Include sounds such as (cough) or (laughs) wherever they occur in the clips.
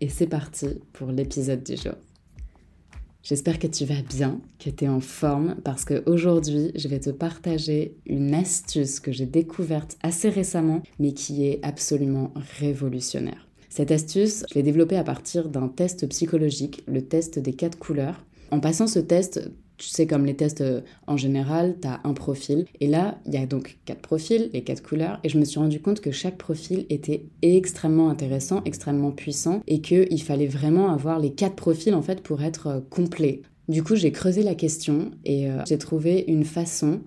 et c'est parti pour l'épisode du jour. J'espère que tu vas bien, que tu es en forme, parce qu'aujourd'hui, je vais te partager une astuce que j'ai découverte assez récemment, mais qui est absolument révolutionnaire. Cette astuce, je l'ai développée à partir d'un test psychologique, le test des quatre couleurs. En passant ce test, tu sais, comme les tests euh, en général, tu as un profil. Et là, il y a donc quatre profils, les quatre couleurs. Et je me suis rendu compte que chaque profil était extrêmement intéressant, extrêmement puissant. Et qu'il fallait vraiment avoir les quatre profils, en fait, pour être euh, complet. Du coup, j'ai creusé la question et euh, j'ai trouvé une façon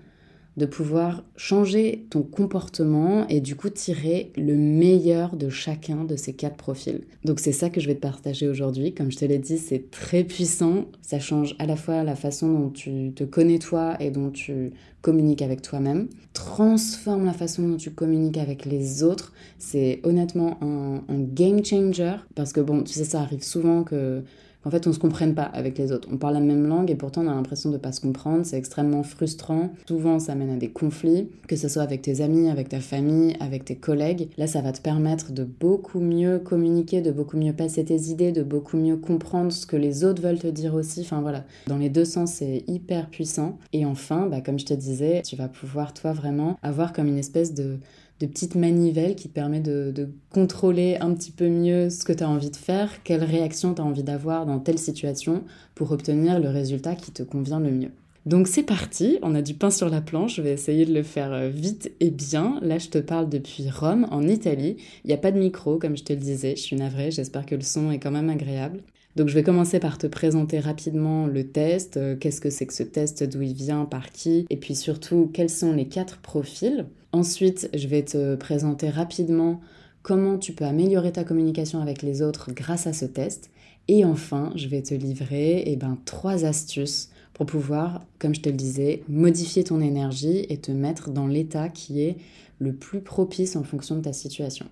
de pouvoir changer ton comportement et du coup tirer le meilleur de chacun de ces quatre profils. Donc c'est ça que je vais te partager aujourd'hui. Comme je te l'ai dit, c'est très puissant. Ça change à la fois la façon dont tu te connais toi et dont tu communiques avec toi-même. Transforme la façon dont tu communiques avec les autres. C'est honnêtement un, un game changer parce que bon, tu sais, ça arrive souvent que en fait on se comprenne pas avec les autres. On parle la même langue et pourtant on a l'impression de pas se comprendre. C'est extrêmement frustrant. Souvent ça mène à des conflits, que ce soit avec tes amis, avec ta famille, avec tes collègues. Là ça va te permettre de beaucoup mieux communiquer, de beaucoup mieux passer tes idées, de beaucoup mieux comprendre ce que les autres veulent te dire aussi. Enfin voilà, dans les deux sens c'est hyper puissant. Et enfin, bah, comme je te disais, tu vas pouvoir toi vraiment avoir comme une espèce de de petites manivelles qui te permet de, contrôler un petit peu mieux ce que tu as envie de faire, quelle réaction tu as envie d'avoir dans telle situation pour obtenir le résultat qui te convient le mieux. Donc c'est parti, on a du pain sur la planche, je vais essayer de le faire euh, vite et bien. Là je te parle depuis Rome, en Italie. Il n'y a pas de micro comme je te le disais, je suis navrée, j'espère que le son est quand même agréable. Donc je vais commencer par te présenter rapidement le test, euh, qu'est-ce que c'est que ce test, d'où il vient, par qui, et puis surtout quels sont les quatre profils? Ensuite, je vais te présenter rapidement comment tu peux améliorer ta communication avec les autres grâce à ce test. Et enfin, je vais te livrer eh ben, trois astuces pour pouvoir, comme je te le disais, modifier ton énergie et te mettre dans l'état qui est le plus propice en fonction de ta situation.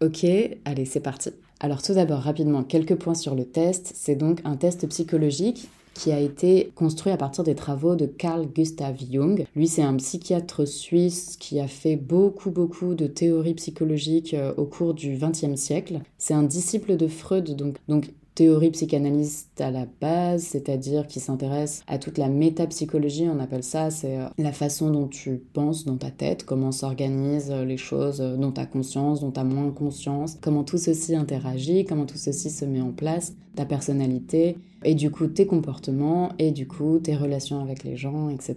Ok, allez, c'est parti. Alors tout d'abord, rapidement, quelques points sur le test. C'est donc un test psychologique qui a été construit à partir des travaux de Carl Gustav Jung. Lui, c'est un psychiatre suisse qui a fait beaucoup, beaucoup de théories psychologiques euh, au cours du XXe siècle. C'est un disciple de Freud, donc, donc théorie psychanalyste à la base, c'est-à-dire qui s'intéresse à toute la métapsychologie, on appelle ça, c'est euh, la façon dont tu penses dans ta tête, comment s'organisent euh, les choses dont tu as conscience, dont tu as moins conscience, comment tout ceci interagit, comment tout ceci se met en place, ta personnalité, et du coup tes comportements, et du coup tes relations avec les gens, etc.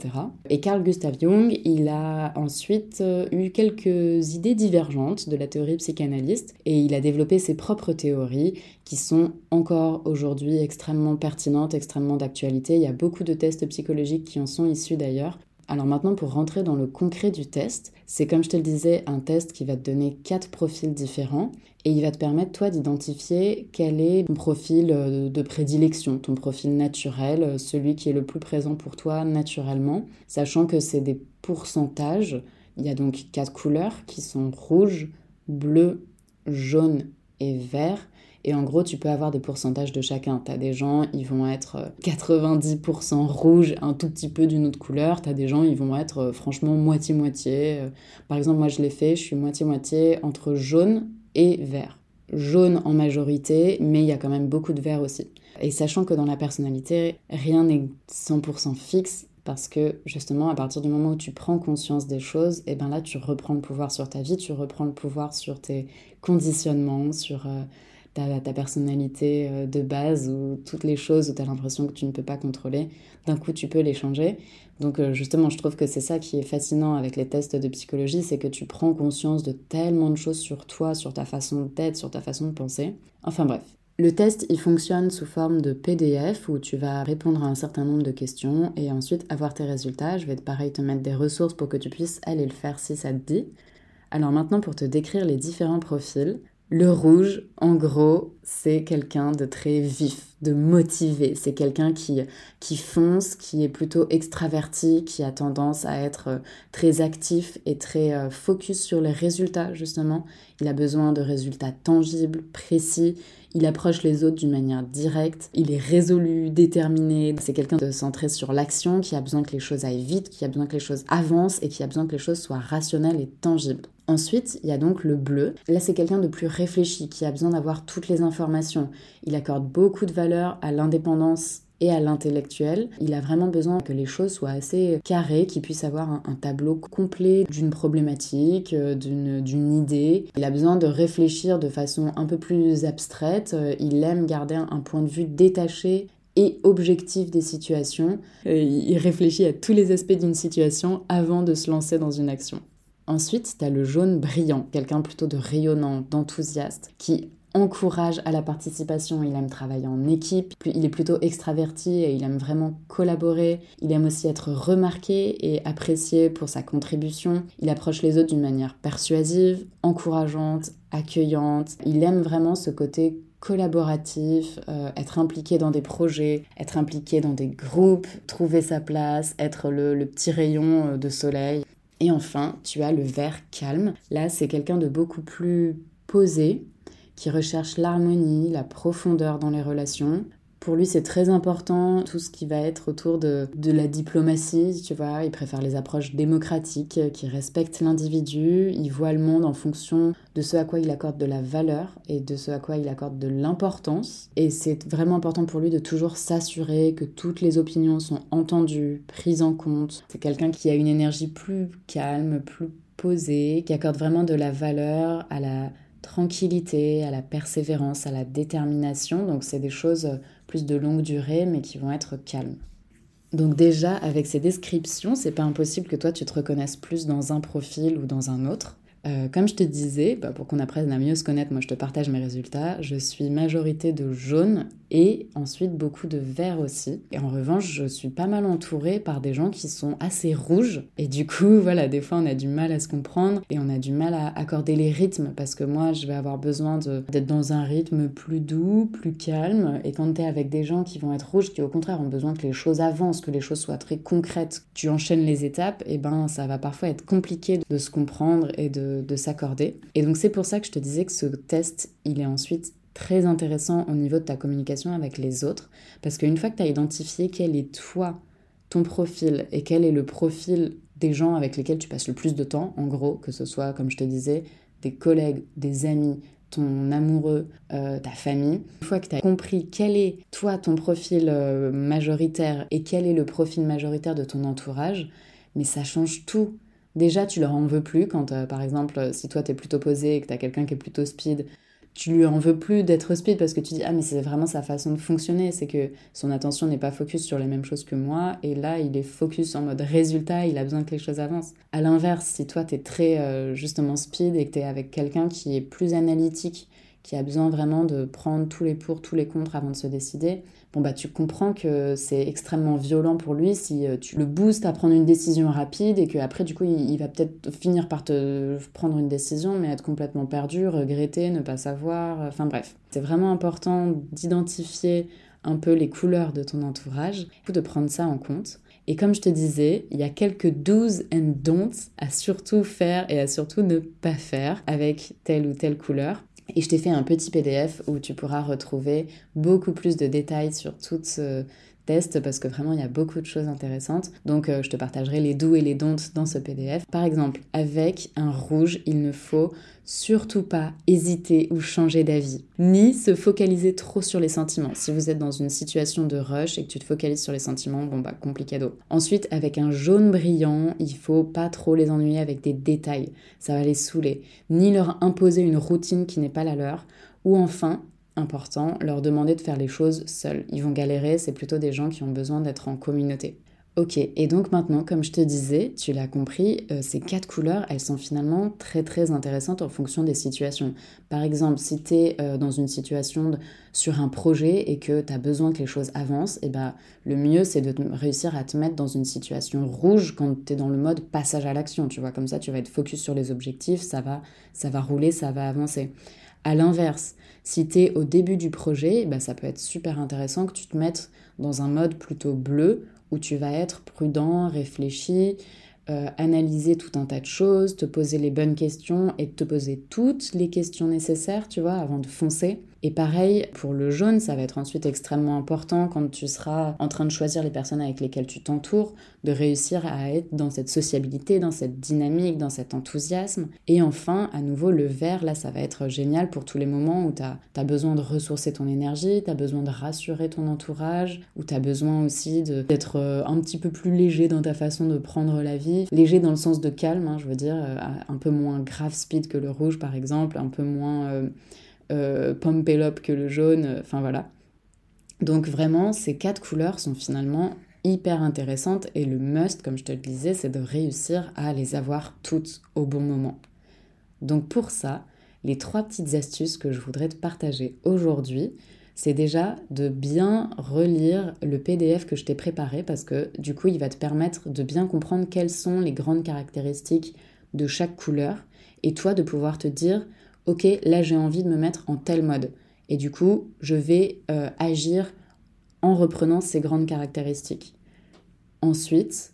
Et Carl Gustav Jung, il a ensuite euh, eu quelques idées divergentes de la théorie psychanalyste, et il a développé ses propres théories qui sont encore aujourd'hui extrêmement pertinentes, extrêmement d'actualité. Il y a beaucoup de tests psychologiques qui en sont issus d'ailleurs. Alors maintenant, pour rentrer dans le concret du test, c'est comme je te le disais, un test qui va te donner quatre profils différents et il va te permettre, toi, d'identifier quel est ton profil euh, de prédilection, ton profil naturel, euh, celui qui est le plus présent pour toi naturellement, sachant que c'est des pourcentages. Il y a donc quatre couleurs qui sont rouge, bleu, jaune et vert. Et en gros, tu peux avoir des pourcentages de chacun. Tu as des gens, ils vont être 90% euh, rouge, un tout petit peu d'une autre couleur. Tu as des gens, ils vont être euh, franchement moitié-moitié. Euh, par exemple, moi je l'ai fait, je suis moitié-moitié entre jaune et vert. Jaune en majorité, mais il y a quand même beaucoup de vert aussi. Et sachant que dans la personnalité, rien n'est 100% fixe, parce que justement à partir du moment où tu prends conscience des choses, et eh ben là tu reprends le pouvoir sur ta vie, tu reprends le pouvoir sur tes conditionnements, sur ta, personnalité euh, de base ou toutes les choses où tu as l'impression que tu ne peux pas contrôler, d'un coup tu peux les changer. Donc euh, justement, je trouve que c'est ça qui est fascinant avec les tests de psychologie, c'est que tu prends conscience de tellement de choses sur toi, sur ta façon d'être, sur ta façon de penser. Enfin bref. Le test, il fonctionne sous forme de PDF où tu vas répondre à un certain nombre de questions et ensuite avoir tes résultats. Je vais pareil te mettre des ressources pour que tu puisses aller le faire si ça te dit. Alors maintenant, pour te décrire les différents profils, Le rouge, en gros, c'est quelqu'un de très vif, de motivé. C'est quelqu'un qui, qui fonce, qui est plutôt extraverti, qui a tendance à être euh, très actif et très euh, focus sur les résultats, justement. Il a besoin de résultats tangibles, précis. Il approche les autres d'une manière directe. Il est résolu, déterminé. C'est quelqu'un de centré sur l'action, qui a besoin que les choses aillent vite, qui a besoin que les choses avancent et qui a besoin que les choses soient rationnelles et tangibles. Ensuite, il y a donc le bleu. Là, c'est quelqu'un de plus réfléchi, qui a besoin d'avoir toutes les informations. Il accorde beaucoup de valeur à l'indépendance et à l'intellectuel. Il a vraiment besoin que les choses soient assez carrées, qu'il puisse avoir un, tableau complet d'une problématique, euh, d'une idée. Il a besoin de réfléchir de façon un peu plus abstraite. Euh, il aime garder un point de vue détaché et objectif des situations. Euh, il réfléchit à tous les aspects d'une situation avant de se lancer dans une action. Ensuite, tu as le jaune brillant, quelqu'un plutôt de rayonnant, d'enthousiaste, qui encourage à la participation, il aime travailler en équipe, il est plutôt extraverti et il aime vraiment collaborer, il aime aussi être remarqué et apprécié pour sa contribution, il approche les autres d'une manière persuasive, encourageante, accueillante, il aime vraiment ce côté collaboratif, euh, être impliqué dans des projets, être impliqué dans des groupes, trouver sa place, être le, petit rayon euh, de soleil. Et enfin, tu as le vert calme. Là, c'est quelqu'un de beaucoup plus posé, qui recherche l'harmonie, la profondeur dans les relations. Pour lui, c'est très important tout ce qui va être autour de, de, la diplomatie, tu vois. Il préfère les approches démocratiques qui respectent l'individu. Il voit le monde en fonction de ce à quoi il accorde de la valeur et de ce à quoi il accorde de l'importance. Et c'est vraiment important pour lui de toujours s'assurer que toutes les opinions sont entendues, prises en compte. C'est quelqu'un qui a une énergie plus calme, plus posée, qui accorde vraiment de la valeur à la tranquillité, à la persévérance, à la détermination. Donc c'est des choses plus de longue durée mais qui vont être calmes. Donc déjà avec ces descriptions, c'est pas impossible que toi tu te reconnaisses plus dans un profil ou dans un autre. Euh, comme je te disais, bah, pour qu'on apprenne à mieux se connaître, moi je te partage mes résultats. Je suis majorité de jaune et ensuite beaucoup de vert aussi. Et en revanche, je suis pas mal entourée par des gens qui sont assez rouges. Et du coup, (laughs) voilà, des fois on a du mal à se comprendre et on a du mal à accorder les rythmes parce que moi je vais avoir besoin d'être dans un rythme plus doux, plus calme. Et quand tu es avec des gens qui vont être rouges, qui au contraire ont besoin que les choses avancent, que les choses soient très concrètes, tu enchaînes les étapes, et ben ça va parfois être compliqué de se comprendre et de de, s'accorder. Et donc c'est pour ça que je te disais que ce test, il est ensuite très intéressant au niveau de ta communication avec les autres, parce qu'une fois que tu as identifié quel est toi, ton profil, et quel est le profil des gens avec lesquels tu passes le plus de temps, en gros, que ce soit, comme je te disais, des collègues, des amis, ton amoureux, euh, ta famille. Une fois que tu as compris quel est toi ton profil euh, majoritaire et quel est le profil majoritaire de ton entourage, mais ça change tout. Déjà, tu leur en veux plus quand, euh, par exemple, si toi t'es plutôt posé et que t'as quelqu'un qui est plutôt speed, tu lui en veux plus d'être speed parce que tu dis ah mais c'est vraiment sa façon de fonctionner, c'est que son attention n'est pas focus sur les mêmes choses que moi et là il est focus en mode résultat, il a besoin que les choses avancent. À l'inverse, si toi t'es très euh, justement speed et que t'es avec quelqu'un qui est plus analytique, qui a besoin vraiment de prendre tous les pour, tous les contre avant de se décider, bon bah tu comprends que c'est extrêmement violent pour lui si euh, tu le boostes à prendre une décision rapide et qu'après du coup il, va peut-être finir par te prendre une décision mais être complètement perdu, regretter, ne pas savoir, enfin bref. C'est vraiment important d'identifier un peu les couleurs de ton entourage, de prendre ça en compte. Et comme je te disais, il y a quelques do's and don'ts à surtout faire et à surtout ne pas faire avec telle ou telle couleur. Et je t'ai fait un petit PDF où tu pourras retrouver beaucoup plus de détails sur tout ce parce que vraiment il y a beaucoup de choses intéressantes. Donc euh, je te partagerai les doux et les don'ts dans ce PDF. Par exemple, avec un rouge, il ne faut surtout pas hésiter ou changer d'avis, ni se focaliser trop sur les sentiments. Si vous êtes dans une situation de rush et que tu te focalises sur les sentiments, bon bah complicado. Ensuite, avec un jaune brillant, il faut pas trop les ennuyer avec des détails, ça va les saouler, ni leur imposer une routine qui n'est pas la leur. Ou enfin, important, leur demander de faire les choses seuls. Ils vont galérer, c'est plutôt des gens qui ont besoin d'être en communauté. Ok, et donc maintenant, comme je te disais, tu l'as compris, euh, ces quatre couleurs, elles sont finalement très très intéressantes en fonction des situations. Par exemple, si tu es euh, dans une situation sur un projet et que tu as besoin que les choses avancent, et eh ben, le mieux c'est de réussir à te mettre dans une situation rouge quand tu es dans le mode passage à l'action, tu vois, comme ça tu vas être focus sur les objectifs, ça va, ça va rouler, ça va avancer. À l'inverse, si tu es au début du projet, bah, ça peut être super intéressant que tu te mettes dans un mode plutôt bleu où tu vas être prudent, réfléchi, euh, analyser tout un tas de choses, te poser les bonnes questions et te poser toutes les questions nécessaires, tu vois, avant de foncer. Et pareil, pour le jaune, ça va être ensuite extrêmement important quand tu seras en train de choisir les personnes avec lesquelles tu t'entoures, de réussir à être dans cette sociabilité, dans cette dynamique, dans cet enthousiasme. Et enfin, à nouveau, le vert, là, ça va être génial pour tous les moments où tu as, besoin de ressourcer ton énergie, tu as besoin de rassurer ton entourage, où tu as besoin aussi d'être euh, un petit peu plus léger dans ta façon de prendre la vie. Léger dans le sens de calme, hein, je veux dire, euh, un peu moins grave speed que le rouge, par exemple, un peu moins... Euh, euh, que le jaune, enfin voilà. Donc vraiment, ces quatre couleurs sont finalement hyper intéressantes et le must, comme je te le disais, c'est de réussir à les avoir toutes au bon moment. Donc pour ça, les trois petites astuces que je voudrais te partager aujourd'hui, c'est déjà de bien relire le PDF que je t'ai préparé parce que du coup, il va te permettre de bien comprendre quelles sont les grandes caractéristiques de chaque couleur et toi de pouvoir te dire ok, là j'ai envie de me mettre en tel mode. Et du coup, je vais euh, agir en reprenant ces grandes caractéristiques. Ensuite,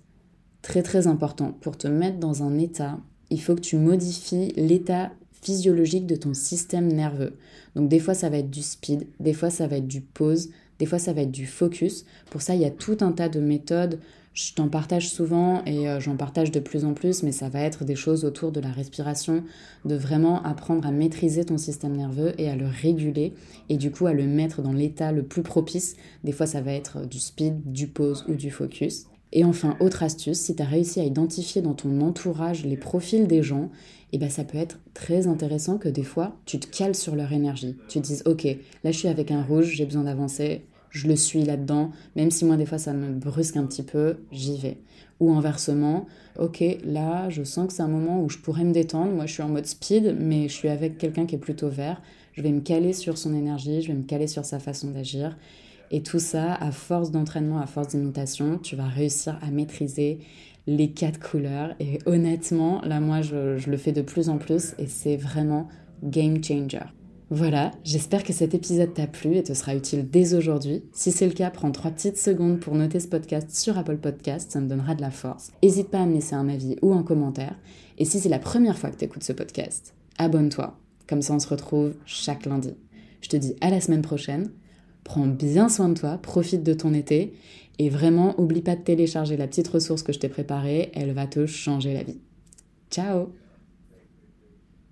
très très important, pour te mettre dans un état, il faut que tu modifies l'état physiologique de ton système nerveux. Donc des fois ça va être du speed, des fois ça va être du pause, des fois ça va être du focus. Pour ça, il y a tout un tas de méthodes je t'en partage souvent et euh, j'en partage de plus en plus, mais ça va être des choses autour de la respiration, de vraiment apprendre à maîtriser ton système nerveux et à le réguler et du coup à le mettre dans l'état le plus propice. Des fois ça va être du speed, du pause ou du focus. Et enfin, autre astuce, si tu as réussi à identifier dans ton entourage les profils des gens, et eh ben ça peut être très intéressant que des fois tu te cales sur leur énergie. Tu te dises ok, là je suis avec un rouge, j'ai besoin d'avancer, je le suis là-dedans, même si moi des fois ça me brusque un petit peu, j'y vais. Ou inversement, ok, là je sens que c'est un moment où je pourrais me détendre, moi je suis en mode speed, mais je suis avec quelqu'un qui est plutôt vert, je vais me caler sur son énergie, je vais me caler sur sa façon d'agir. Et tout ça, à force d'entraînement, à force d'imitation, tu vas réussir à maîtriser les quatre couleurs. Et honnêtement, là moi je, je le fais de plus en plus et c'est vraiment game changer. Voilà, j'espère que cet épisode t'a plu et te sera utile dès aujourd'hui. Si c'est le cas, prends trois petites secondes pour noter ce podcast sur Apple Podcast, ça me donnera de la force. N'hésite pas à me laisser un avis ou un commentaire. Et si c'est la première fois que tu écoutes ce podcast, abonne-toi. Comme ça, on se retrouve chaque lundi. Je te dis à la semaine prochaine. Prends bien soin de toi, profite de ton été et vraiment, oublie pas de télécharger la petite ressource que je t'ai préparée, elle va te changer la vie. Ciao